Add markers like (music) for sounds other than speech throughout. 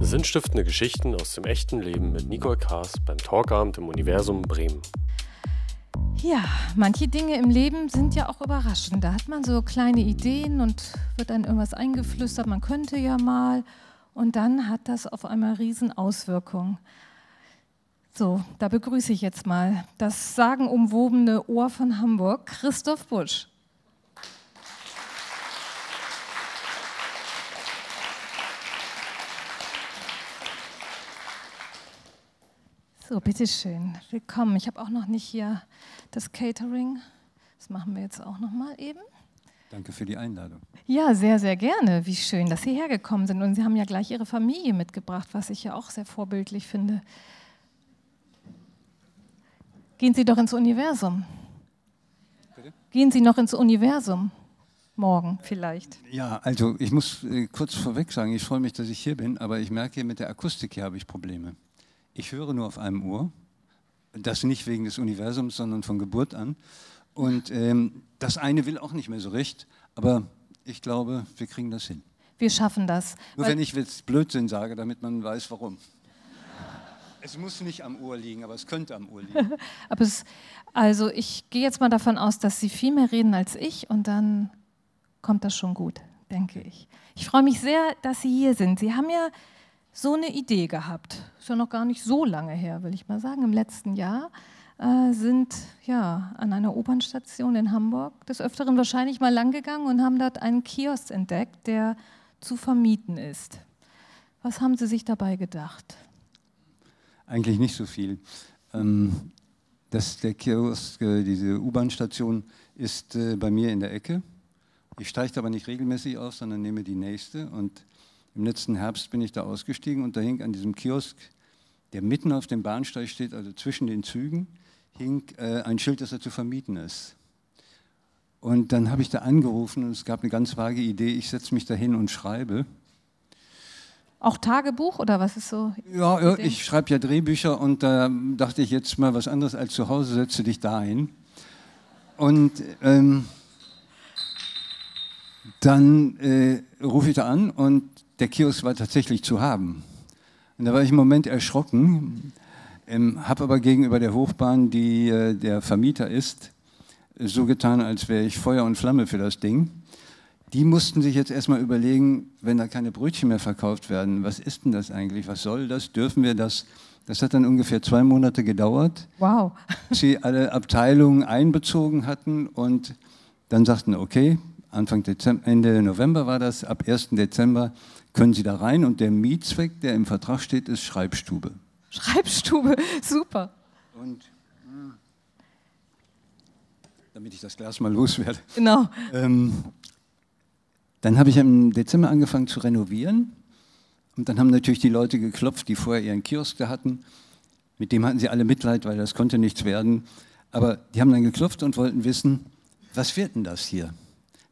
Sinnstiftende Geschichten aus dem echten Leben mit Nicole Kaas beim Talkabend im Universum Bremen. Ja, manche Dinge im Leben sind ja auch überraschend. Da hat man so kleine Ideen und wird dann irgendwas eingeflüstert, man könnte ja mal. Und dann hat das auf einmal Riesenauswirkungen. So, da begrüße ich jetzt mal das sagenumwobene Ohr von Hamburg, Christoph Busch. So, bitteschön. Willkommen. Ich habe auch noch nicht hier das Catering. Das machen wir jetzt auch noch mal eben. Danke für die Einladung. Ja, sehr, sehr gerne. Wie schön, dass Sie hergekommen sind. Und Sie haben ja gleich Ihre Familie mitgebracht, was ich ja auch sehr vorbildlich finde. Gehen Sie doch ins Universum. Bitte? Gehen Sie noch ins Universum. Morgen vielleicht. Ja, also ich muss äh, kurz vorweg sagen, ich freue mich, dass ich hier bin, aber ich merke, mit der Akustik hier habe ich Probleme. Ich höre nur auf einem Ohr. Das nicht wegen des Universums, sondern von Geburt an. Und ähm, das eine will auch nicht mehr so recht. Aber ich glaube, wir kriegen das hin. Wir schaffen das. Nur wenn ich jetzt Blödsinn sage, damit man weiß, warum. Es muss nicht am Ohr liegen, aber es könnte am Ohr liegen. (laughs) aber es, also ich gehe jetzt mal davon aus, dass Sie viel mehr reden als ich und dann kommt das schon gut, denke ich. Ich freue mich sehr, dass Sie hier sind. Sie haben ja so eine Idee gehabt. Ist ja noch gar nicht so lange her, will ich mal sagen. Im letzten Jahr äh, sind ja an einer U-Bahn-Station in Hamburg des Öfteren wahrscheinlich mal langgegangen und haben dort einen Kiosk entdeckt, der zu vermieten ist. Was haben Sie sich dabei gedacht? Eigentlich nicht so viel. Ähm, das, der Kiosk, äh, diese U-Bahn-Station, ist äh, bei mir in der Ecke. Ich steige aber nicht regelmäßig aus, sondern nehme die nächste und im letzten Herbst bin ich da ausgestiegen und da hing an diesem Kiosk, der mitten auf dem Bahnsteig steht, also zwischen den Zügen, hing äh, ein Schild, dass er zu vermieten ist. Und dann habe ich da angerufen und es gab eine ganz vage Idee, ich setze mich da hin und schreibe. Auch Tagebuch oder was ist so? Ja, ich schreibe ja Drehbücher und da dachte ich jetzt mal was anderes als zu Hause, setze dich da hin. Und ähm, dann äh, rufe ich da an und der Kiosk war tatsächlich zu haben. Und da war ich im Moment erschrocken, ähm, habe aber gegenüber der Hochbahn, die äh, der Vermieter ist, so getan, als wäre ich Feuer und Flamme für das Ding. Die mussten sich jetzt erstmal überlegen, wenn da keine Brötchen mehr verkauft werden, was ist denn das eigentlich? Was soll das? Dürfen wir das? Das hat dann ungefähr zwei Monate gedauert. Wow. Sie alle Abteilungen einbezogen hatten und dann sagten, okay, Anfang Dezember, Ende November war das, ab 1. Dezember können Sie da rein und der Mietzweck, der im Vertrag steht, ist Schreibstube. Schreibstube, (laughs) super. Und hm, damit ich das Glas mal loswerde. Genau. Ähm, dann habe ich im Dezember angefangen zu renovieren. Und dann haben natürlich die Leute geklopft, die vorher ihren Kiosk da hatten. Mit dem hatten sie alle Mitleid, weil das konnte nichts werden. Aber die haben dann geklopft und wollten wissen, was wird denn das hier?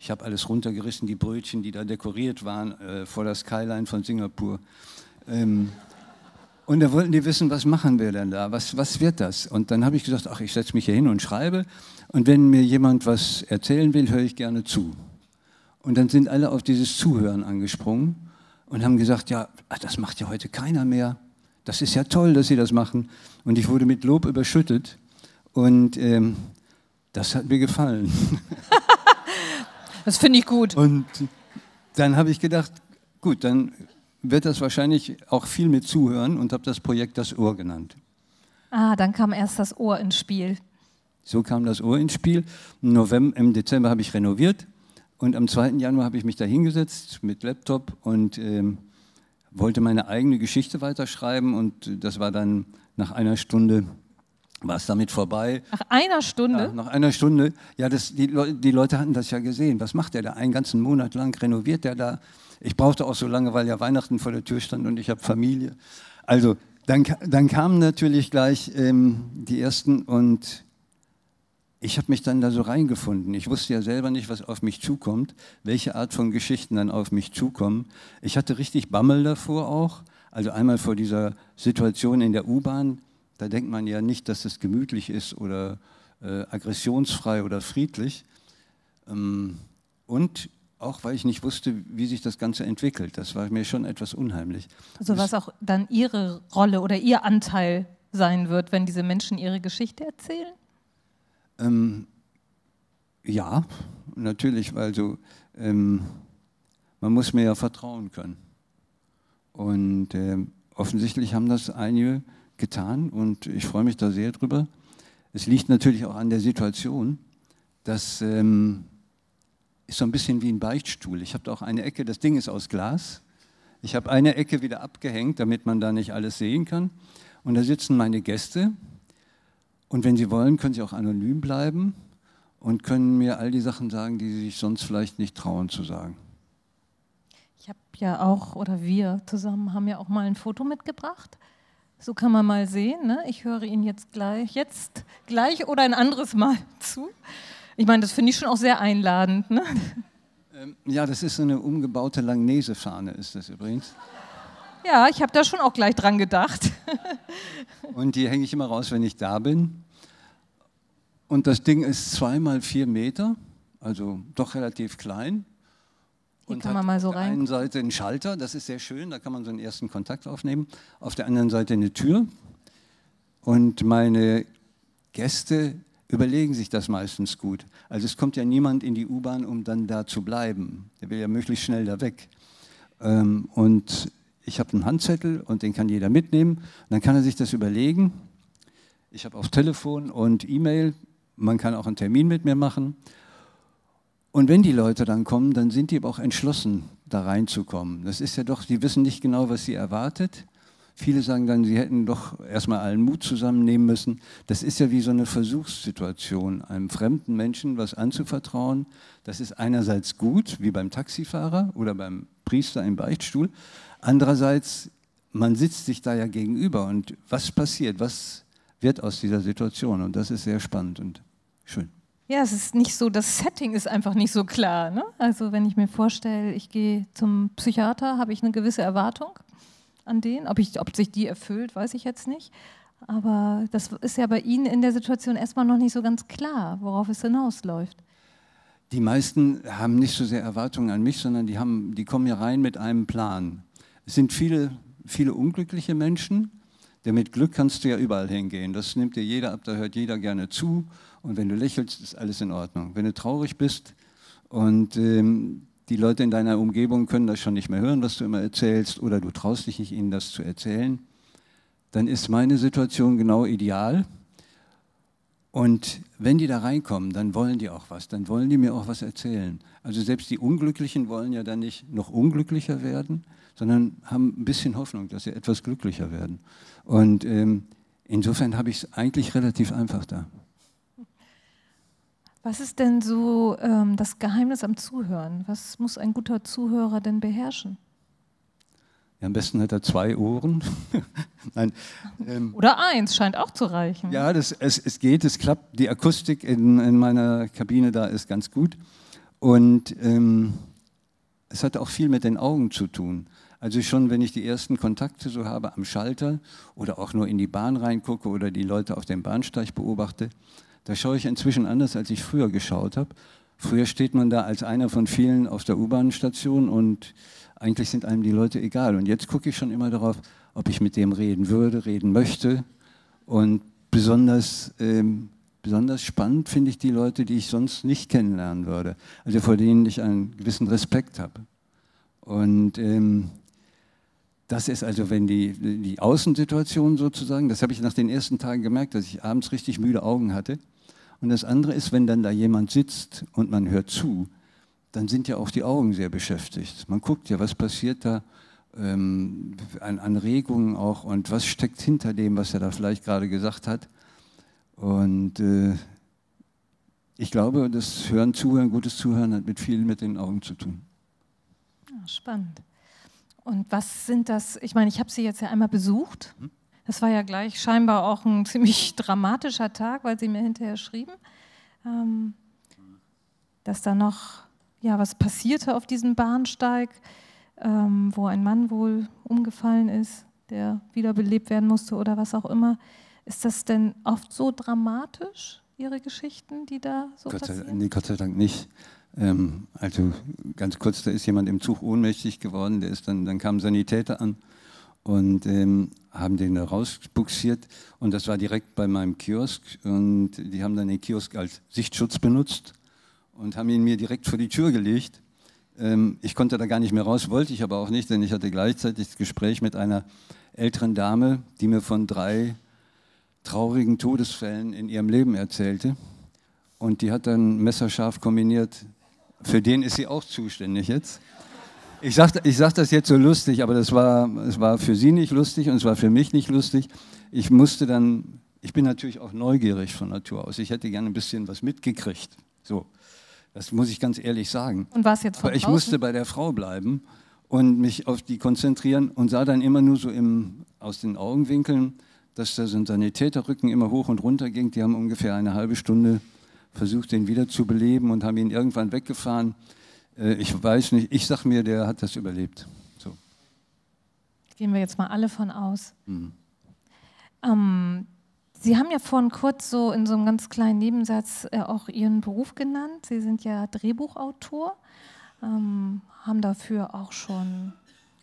Ich habe alles runtergerissen, die Brötchen, die da dekoriert waren, äh, vor der Skyline von Singapur. Ähm, und da wollten die wissen, was machen wir denn da? Was, was wird das? Und dann habe ich gesagt, ach, ich setze mich hier hin und schreibe. Und wenn mir jemand was erzählen will, höre ich gerne zu. Und dann sind alle auf dieses Zuhören angesprungen und haben gesagt, ja, das macht ja heute keiner mehr. Das ist ja toll, dass Sie das machen. Und ich wurde mit Lob überschüttet. Und ähm, das hat mir gefallen. (laughs) Das finde ich gut. Und dann habe ich gedacht, gut, dann wird das wahrscheinlich auch viel mit zuhören und habe das Projekt Das Ohr genannt. Ah, dann kam erst das Ohr ins Spiel. So kam das Ohr ins Spiel. Im, November, im Dezember habe ich renoviert und am 2. Januar habe ich mich da hingesetzt mit Laptop und ähm, wollte meine eigene Geschichte weiterschreiben und das war dann nach einer Stunde war es damit vorbei. Nach einer Stunde? Ja, nach einer Stunde. Ja, das, die, Le die Leute hatten das ja gesehen. Was macht der da? Einen ganzen Monat lang renoviert der da. Ich brauchte auch so lange, weil ja Weihnachten vor der Tür stand und ich habe Familie. Also dann, dann kamen natürlich gleich ähm, die ersten und ich habe mich dann da so reingefunden. Ich wusste ja selber nicht, was auf mich zukommt, welche Art von Geschichten dann auf mich zukommen. Ich hatte richtig Bammel davor auch. Also einmal vor dieser Situation in der U-Bahn, da denkt man ja nicht, dass es gemütlich ist oder äh, aggressionsfrei oder friedlich. Ähm, und auch weil ich nicht wusste, wie sich das Ganze entwickelt. Das war mir schon etwas unheimlich. Also was auch dann Ihre Rolle oder Ihr Anteil sein wird, wenn diese Menschen ihre Geschichte erzählen? Ähm, ja, natürlich, weil so, ähm, man muss mir ja vertrauen können. Und äh, offensichtlich haben das einige getan und ich freue mich da sehr drüber. Es liegt natürlich auch an der Situation, dass ähm, ist so ein bisschen wie ein Beichtstuhl. Ich habe da auch eine Ecke, das Ding ist aus Glas. Ich habe eine Ecke wieder abgehängt, damit man da nicht alles sehen kann. Und da sitzen meine Gäste. Und wenn sie wollen, können sie auch anonym bleiben und können mir all die Sachen sagen, die sie sich sonst vielleicht nicht trauen zu sagen. Ich habe ja auch, oder wir zusammen haben ja auch mal ein Foto mitgebracht. So kann man mal sehen. Ne? Ich höre Ihnen jetzt gleich, jetzt gleich oder ein anderes Mal (laughs) zu. Ich meine, das finde ich schon auch sehr einladend. Ne? Ähm, ja, das ist eine umgebaute Langnese-Fahne, ist das übrigens. Ja, ich habe da schon auch gleich dran gedacht. (laughs) Und die hänge ich immer raus, wenn ich da bin. Und das Ding ist zweimal vier Meter, also doch relativ klein. Und kann man mal so rein. Auf der einen Seite einen Schalter, das ist sehr schön, da kann man so einen ersten Kontakt aufnehmen. Auf der anderen Seite eine Tür. Und meine Gäste überlegen sich das meistens gut. Also es kommt ja niemand in die U-Bahn, um dann da zu bleiben. Der will ja möglichst schnell da weg. Ähm, und ich habe einen Handzettel und den kann jeder mitnehmen. Und dann kann er sich das überlegen. Ich habe auch Telefon und E-Mail. Man kann auch einen Termin mit mir machen. Und wenn die Leute dann kommen, dann sind die aber auch entschlossen, da reinzukommen. Das ist ja doch, die wissen nicht genau, was sie erwartet. Viele sagen dann, sie hätten doch erstmal allen Mut zusammennehmen müssen. Das ist ja wie so eine Versuchssituation, einem fremden Menschen was anzuvertrauen. Das ist einerseits gut, wie beim Taxifahrer oder beim Priester im Beichtstuhl. Andererseits, man sitzt sich da ja gegenüber und was passiert, was wird aus dieser Situation? Und das ist sehr spannend und schön. Ja, es ist nicht so, das Setting ist einfach nicht so klar. Ne? Also wenn ich mir vorstelle, ich gehe zum Psychiater, habe ich eine gewisse Erwartung an den. Ob, ich, ob sich die erfüllt, weiß ich jetzt nicht. Aber das ist ja bei Ihnen in der Situation erstmal noch nicht so ganz klar, worauf es hinausläuft. Die meisten haben nicht so sehr Erwartungen an mich, sondern die, haben, die kommen ja rein mit einem Plan. Es sind viele, viele unglückliche Menschen. Denn mit Glück kannst du ja überall hingehen. Das nimmt dir jeder ab, da hört jeder gerne zu. Und wenn du lächelst, ist alles in Ordnung. Wenn du traurig bist und ähm, die Leute in deiner Umgebung können das schon nicht mehr hören, was du immer erzählst, oder du traust dich nicht, ihnen das zu erzählen, dann ist meine Situation genau ideal. Und wenn die da reinkommen, dann wollen die auch was, dann wollen die mir auch was erzählen. Also selbst die Unglücklichen wollen ja dann nicht noch unglücklicher werden, sondern haben ein bisschen Hoffnung, dass sie etwas glücklicher werden. Und ähm, insofern habe ich es eigentlich relativ einfach da. Was ist denn so ähm, das Geheimnis am Zuhören? Was muss ein guter Zuhörer denn beherrschen? Ja, am besten hat er zwei Ohren. (laughs) Nein, ähm, Oder eins, scheint auch zu reichen. Ja, das, es, es geht, es klappt. Die Akustik in, in meiner Kabine da ist ganz gut. Und ähm, es hat auch viel mit den Augen zu tun. Also schon, wenn ich die ersten Kontakte so habe am Schalter oder auch nur in die Bahn reingucke oder die Leute auf dem Bahnsteig beobachte, da schaue ich inzwischen anders, als ich früher geschaut habe. Früher steht man da als einer von vielen auf der U-Bahn-Station und eigentlich sind einem die Leute egal. Und jetzt gucke ich schon immer darauf, ob ich mit dem reden würde, reden möchte. Und besonders, ähm, besonders spannend finde ich die Leute, die ich sonst nicht kennenlernen würde. Also vor denen ich einen gewissen Respekt habe. Und ähm, das ist also, wenn die, die Außensituation sozusagen, das habe ich nach den ersten Tagen gemerkt, dass ich abends richtig müde Augen hatte. Und das andere ist, wenn dann da jemand sitzt und man hört zu, dann sind ja auch die Augen sehr beschäftigt. Man guckt ja, was passiert da ähm, an, an Regungen auch und was steckt hinter dem, was er da vielleicht gerade gesagt hat. Und äh, ich glaube, das Hören, Zuhören, gutes Zuhören hat mit viel mit den Augen zu tun. Ja, spannend. Und was sind das? Ich meine, ich habe Sie jetzt ja einmal besucht. Hm? Das war ja gleich scheinbar auch ein (laughs) ziemlich dramatischer Tag, weil Sie mir hinterher schrieben, ähm, dass da noch ja, was passierte auf diesem Bahnsteig, ähm, wo ein Mann wohl umgefallen ist, der wiederbelebt werden musste oder was auch immer. Ist das denn oft so dramatisch, Ihre Geschichten, die da so Gott sei, passieren? Nee, Gott sei Dank nicht. Ähm, also ganz kurz, da ist jemand im Zug ohnmächtig geworden, der ist dann, dann kamen Sanitäter an und ähm, haben den da rausbuxiert und das war direkt bei meinem Kiosk und die haben dann den Kiosk als Sichtschutz benutzt und haben ihn mir direkt vor die Tür gelegt. Ähm, ich konnte da gar nicht mehr raus, wollte ich aber auch nicht, denn ich hatte gleichzeitig das Gespräch mit einer älteren Dame, die mir von drei traurigen Todesfällen in ihrem Leben erzählte. Und die hat dann messerscharf kombiniert. Für den ist sie auch zuständig jetzt. Ich sage ich sag das jetzt so lustig, aber das war, es war für sie nicht lustig und es war für mich nicht lustig. Ich musste dann, ich bin natürlich auch neugierig von Natur aus. Ich hätte gerne ein bisschen was mitgekriegt. So, das muss ich ganz ehrlich sagen. Und was jetzt von Aber ich draußen? musste bei der Frau bleiben und mich auf die konzentrieren und sah dann immer nur so im, aus den Augenwinkeln, dass da so ein Sanitäterrücken immer hoch und runter ging. Die haben ungefähr eine halbe Stunde versucht, den wieder zu beleben und haben ihn irgendwann weggefahren. Äh, Ich weiß nicht, ich sag mir, der hat das überlebt. So. Gehen wir jetzt mal alle von aus. Mhm. Ähm, Sie haben ja vorhin kurz so in so einem ganz kleinen Nebensatz äh, auch Ihren Beruf genannt. Sie sind ja Drehbuchautor, ähm, haben dafür auch schon,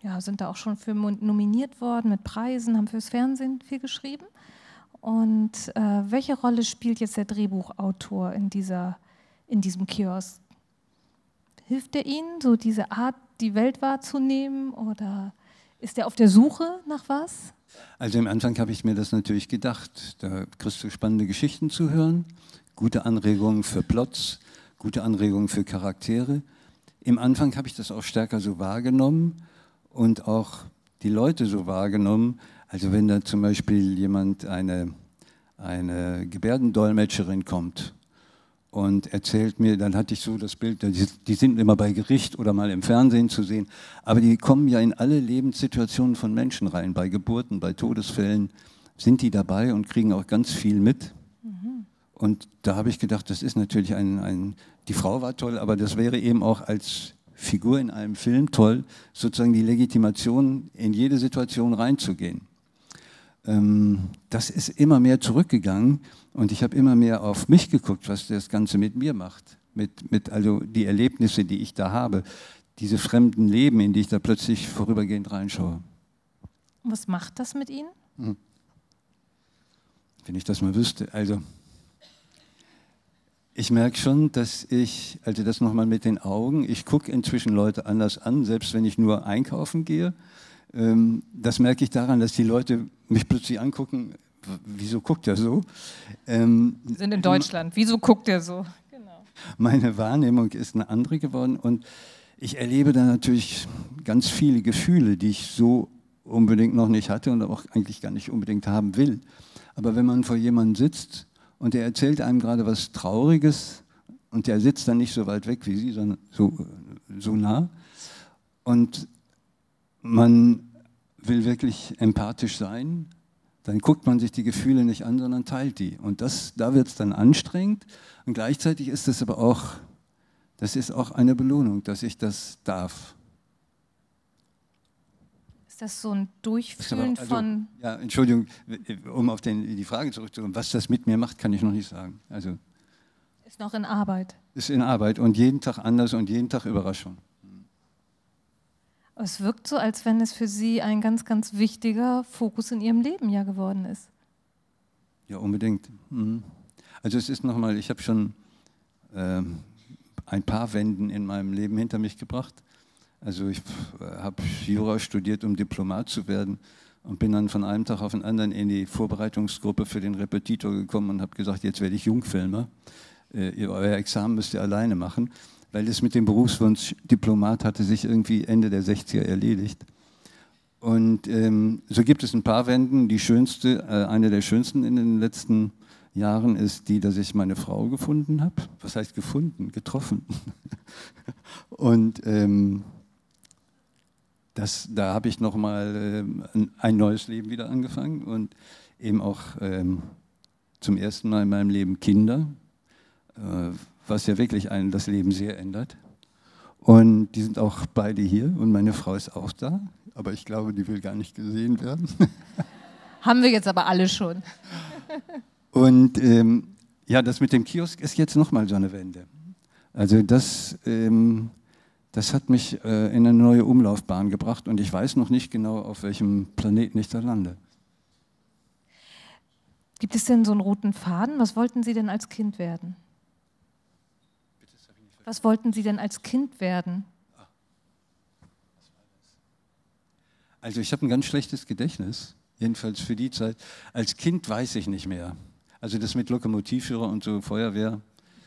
ja, sind da auch schon für nominiert worden mit Preisen, haben fürs Fernsehen viel geschrieben. Und äh, welche Rolle spielt jetzt der Drehbuchautor in, dieser, in diesem Kiosk? Hilft er Ihnen, so diese Art, die Welt wahrzunehmen? Oder ist er auf der Suche nach was? Also im Anfang habe ich mir das natürlich gedacht. Da kriegst du spannende Geschichten zu hören, gute Anregungen für Plots, gute Anregungen für Charaktere. Im Anfang habe ich das auch stärker so wahrgenommen und auch die Leute so wahrgenommen. Also wenn da zum Beispiel jemand, eine, eine Gebärdendolmetscherin kommt und erzählt mir, dann hatte ich so das Bild, die, sind immer bei Gericht oder mal im Fernsehen zu sehen, aber die kommen ja in alle Lebenssituationen von Menschen rein, bei Geburten, bei Todesfällen sind die dabei und kriegen auch ganz viel mit. Und da habe ich gedacht, das ist natürlich ein, ein, die Frau war toll, aber das wäre eben auch als Figur in einem Film toll, sozusagen die Legitimation in jede Situation reinzugehen das ist immer mehr zurückgegangen und ich habe immer mehr auf mich geguckt, was das Ganze mit mir macht, mit, mit also die Erlebnisse, die ich da habe, diese fremden Leben, in die ich da plötzlich vorübergehend reinschaue. Was macht das mit Ihnen? Wenn ich das mal wüsste. Also ich merke schon, dass ich, also das nochmal mit den Augen, ich gucke inzwischen Leute anders an, selbst wenn ich nur einkaufen gehe. Ähm, das merke ich daran, dass die Leute mich plötzlich angucken, wieso guckt er so? Ähm, Wir sind in Deutschland. Wieso guckt er so? Genau. meine Wahrnehmung ist eine andere geworden und ich erlebe da natürlich ganz viele Gefühle, die ich so unbedingt noch nicht hatte und auch eigentlich gar nicht unbedingt haben will. Aber wenn man vor jemandem sitzt und der erzählt einem gerade was Trauriges und der sitzt dann nicht so weit weg wie Sie, sondern so, so nah und man will wirklich empathisch sein, dann guckt man sich die Gefühle nicht an, sondern teilt die. Und das, da wird es dann anstrengend. Und gleichzeitig ist es aber auch, das ist auch eine Belohnung, dass ich das darf. Ist das so ein ist aber- Durchfühlen also, von. Ja, Entschuldigung, um auf den, die Frage zurückzukommen, was das mit mir macht, kann ich noch nicht sagen. Also Ist noch in Arbeit. ist in Arbeit und jeden Tag anders und jeden Tag Überraschung. Es wirkt so, als wenn es für Sie ein ganz, ganz wichtiger Fokus in Ihrem Leben ja geworden ist. Ja, unbedingt. Mhm. Also es ist nochmal, ich habe schon ähm, ein paar Wenden in meinem Leben hinter mich gebracht. Also ich äh, habe Jura studiert, um Diplomat zu werden und bin dann von einem Tag auf den anderen in die Vorbereitungsgruppe für den Repetitor gekommen und habe gesagt, jetzt werde ich Jungfilmer. Äh, euer Examen müsst ihr alleine machen, weil es mit dem Berufswunsch Diplomat hatte sich irgendwie Ende der 60er erledigt. Und ähm, so gibt es ein paar Wenden. Die schönste, äh, eine der schönsten in den letzten Jahren ist die, dass ich meine Frau gefunden habe. Was heißt gefunden? Getroffen. (laughs) Und ähm, das, da habe ich nochmal ähm, ein neues Leben wieder angefangen und eben auch ähm, zum ersten Mal in meinem Leben Kinder, äh, was ja wirklich einen das Leben sehr ändert. Und die sind auch beide hier und meine Frau ist auch da, aber ich glaube, die will gar nicht gesehen werden. (laughs) Haben wir jetzt aber alle schon. (laughs) Und ähm, ja, das mit dem Kiosk ist jetzt nochmal so eine Wende. Also das, ähm, das hat mich äh, in eine neue Umlaufbahn gebracht und ich weiß noch nicht genau, auf welchem Planeten ich da lande. Gibt es denn so einen roten Faden? Was wollten Sie denn als Kind werden? Was wollten Sie denn als Kind werden? Also ich habe ein ganz schlechtes Gedächtnis, jedenfalls für die Zeit. Als Kind weiß ich nicht mehr. Also das mit Lokomotivführer und so Feuerwehr,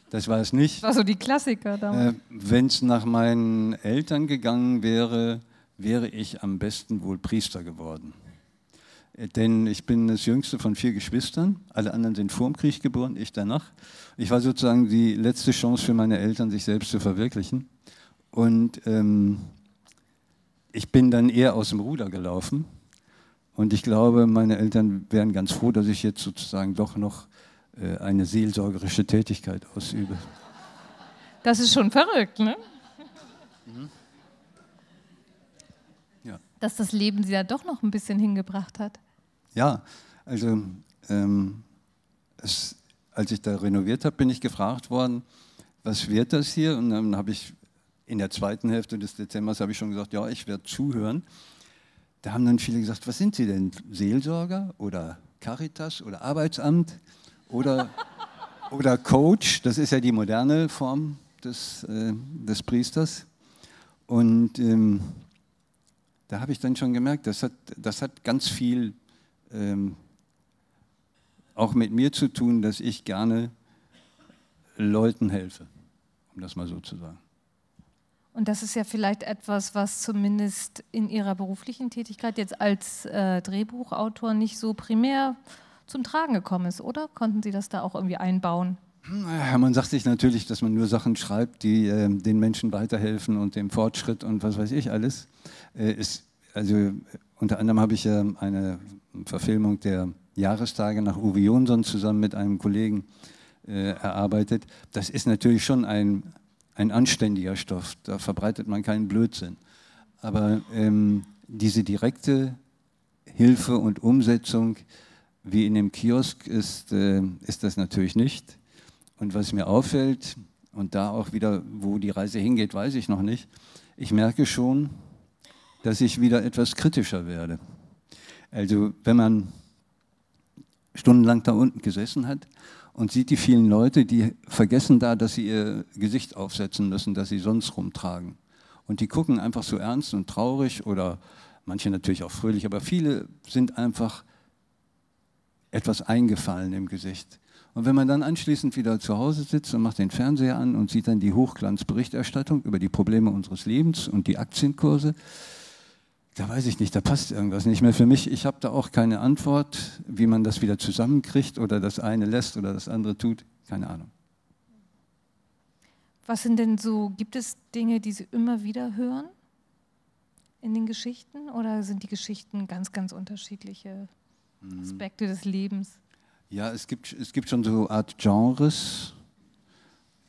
das war es nicht. Das war so die Klassiker damals. Äh, Wenn es nach meinen Eltern gegangen wäre, wäre ich am besten wohl Priester geworden. Denn ich bin das jüngste von vier Geschwistern. Alle anderen sind vor dem Krieg geboren, ich danach. Ich war sozusagen die letzte Chance für meine Eltern, sich selbst zu verwirklichen. Und ähm, ich bin dann eher aus dem Ruder gelaufen. Und ich glaube, meine Eltern wären ganz froh, dass ich jetzt sozusagen doch noch äh, eine seelsorgerische Tätigkeit ausübe. Das ist schon verrückt, ne? Mhm. Ja. Dass das Leben sie da doch noch ein bisschen hingebracht hat. Ja, also ähm, es, als ich da renoviert habe, bin ich gefragt worden, was wird das hier? Und dann habe ich in der zweiten Hälfte des Dezembers habe ich schon gesagt, ja, ich werde zuhören. Da haben dann viele gesagt, was sind Sie denn? Seelsorger oder Caritas oder Arbeitsamt oder, (laughs) oder Coach? Das ist ja die moderne Form des, äh, des Priesters. Und ähm, da habe ich dann schon gemerkt, das hat, das hat ganz viel ähm, auch mit mir zu tun, dass ich gerne Leuten helfe, um das mal so zu sagen. Und das ist ja vielleicht etwas, was zumindest in Ihrer beruflichen Tätigkeit jetzt als äh, Drehbuchautor nicht so primär zum Tragen gekommen ist, oder? Konnten Sie das da auch irgendwie einbauen? Ja, man sagt sich natürlich, dass man nur Sachen schreibt, die äh, den Menschen weiterhelfen und dem Fortschritt und was weiß ich alles. Äh, ist, also unter anderem habe ich ja eine Verfilmung der Jahrestage nach Uwe Jonsson zusammen mit einem Kollegen äh, erarbeitet. Das ist natürlich schon ein ein anständiger Stoff, da verbreitet man keinen Blödsinn. Aber ähm, diese direkte Hilfe und Umsetzung wie in dem Kiosk ist, äh, ist das natürlich nicht. Und was mir auffällt, und da auch wieder, wo die Reise hingeht, weiß ich noch nicht, ich merke schon, dass ich wieder etwas kritischer werde. Also wenn man stundenlang da unten gesessen hat und sieht die vielen Leute, die vergessen da, dass sie ihr Gesicht aufsetzen müssen, das sie sonst rumtragen. Und die gucken einfach so ernst und traurig oder manche natürlich auch fröhlich, aber viele sind einfach etwas eingefallen im Gesicht. Und wenn man dann anschließend wieder zu Hause sitzt und macht den Fernseher an und sieht dann die Hochglanzberichterstattung über die Probleme unseres Lebens und die Aktienkurse, da weiß ich nicht, da passt irgendwas nicht mehr für mich. Ich habe da auch keine Antwort, wie man das wieder zusammenkriegt oder das eine lässt oder das andere tut. Keine Ahnung. Was sind denn so, gibt es Dinge, die Sie immer wieder hören in den Geschichten oder sind die Geschichten ganz, ganz unterschiedliche mhm. Aspekte des Lebens? Ja, es gibt, es gibt schon so Art Genres.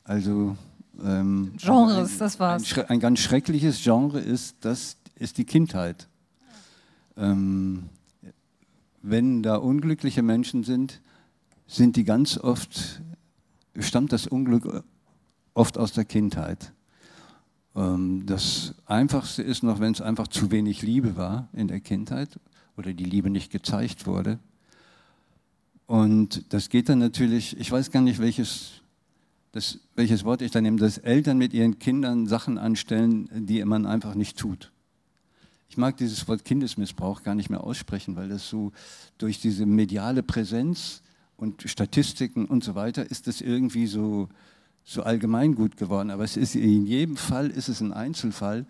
Also ähm, Genres, ein, das war's. Ein, ein, ganz schreckliches Genre ist, dass ist die Kindheit. Ähm, wenn da unglückliche Menschen sind, sind die ganz oft, stammt das Unglück oft aus der Kindheit. Ähm, das Einfachste ist noch, wenn es einfach zu wenig Liebe war in der Kindheit oder die Liebe nicht gezeigt wurde. Und das geht dann natürlich, ich weiß gar nicht, welches, das, welches Wort ich da nehme, dass Eltern mit ihren Kindern Sachen anstellen, die man einfach nicht tut. Ich mag dieses Wort Kindesmissbrauch gar nicht mehr aussprechen, weil das so durch diese mediale Präsenz und Statistiken und so weiter ist das irgendwie so, so allgemeingut geworden. Aber es ist in jedem Fall ist es ein Einzelfall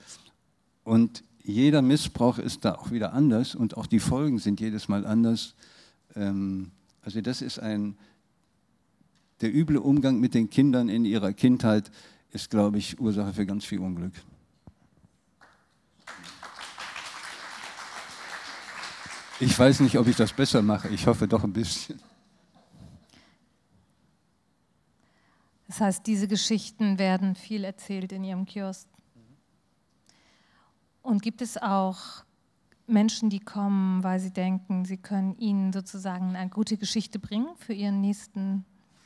und jeder Missbrauch ist da auch wieder anders und auch die Folgen sind jedes Mal anders. Ähm, also das ist ein, der üble Umgang mit den Kindern in ihrer Kindheit ist, glaube ich, Ursache für ganz viel Unglück. Ich weiß nicht, ob ich das besser mache. Ich hoffe doch ein bisschen. Das heißt, diese Geschichten werden viel erzählt in Ihrem Kiosk. Und gibt es auch Menschen, die kommen, weil sie denken, sie können Ihnen sozusagen eine gute Geschichte bringen für Ihren nächsten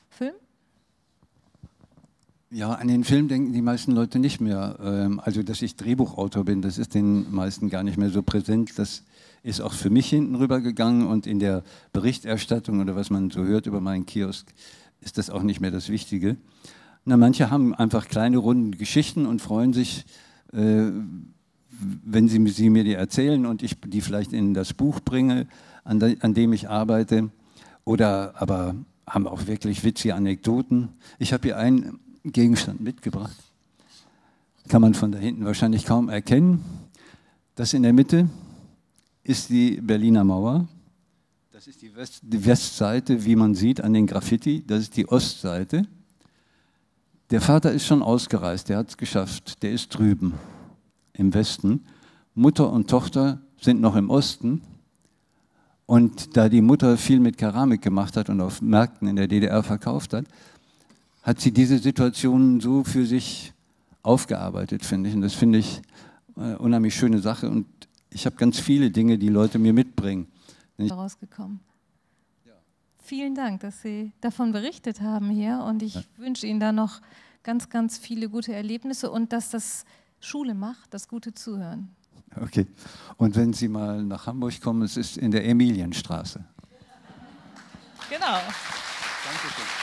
Film? Ja, an den Film denken die meisten Leute nicht mehr. Ähm, also, dass ich Drehbuchautor bin, das ist den meisten gar nicht mehr so präsent. Das ist auch für mich hinten rübergegangen und in der Berichterstattung oder was man so hört über meinen Kiosk, ist das auch nicht mehr das Wichtige. Na, manche haben einfach kleine runde Geschichten und freuen sich, äh, wenn sie, sie, mir die erzählen und ich die vielleicht in das Buch bringe, an, de, an dem ich arbeite. Oder aber haben auch wirklich witzige Anekdoten. Ich habe hier einen Gegenstand mitgebracht. Kann man von da hinten wahrscheinlich kaum erkennen. Das in der Mitte ist die Berliner Mauer. Das ist die, West, die Westseite, wie man sieht an den Graffiti. Das ist die Ostseite. Der Vater ist schon ausgereist, der hat es geschafft. Der ist drüben im Westen. Mutter und Tochter sind noch im Osten. Und da die Mutter viel mit Keramik gemacht hat und auf Märkten in der DDR verkauft hat, hat sie diese Situation so für sich aufgearbeitet, finde ich. Und das finde ich eine unheimlich schöne Sache. Und ich habe ganz viele Dinge, die Leute mir mitbringen. Rausgekommen. Ja. Vielen Dank, dass Sie davon berichtet haben hier. Und ich ja. wünsche Ihnen da noch ganz, ganz viele gute Erlebnisse und dass das Schule macht, das gute Zuhören. Okay. Und wenn Sie mal nach Hamburg kommen, es ist in der Emilienstraße. Genau. Dankeschön.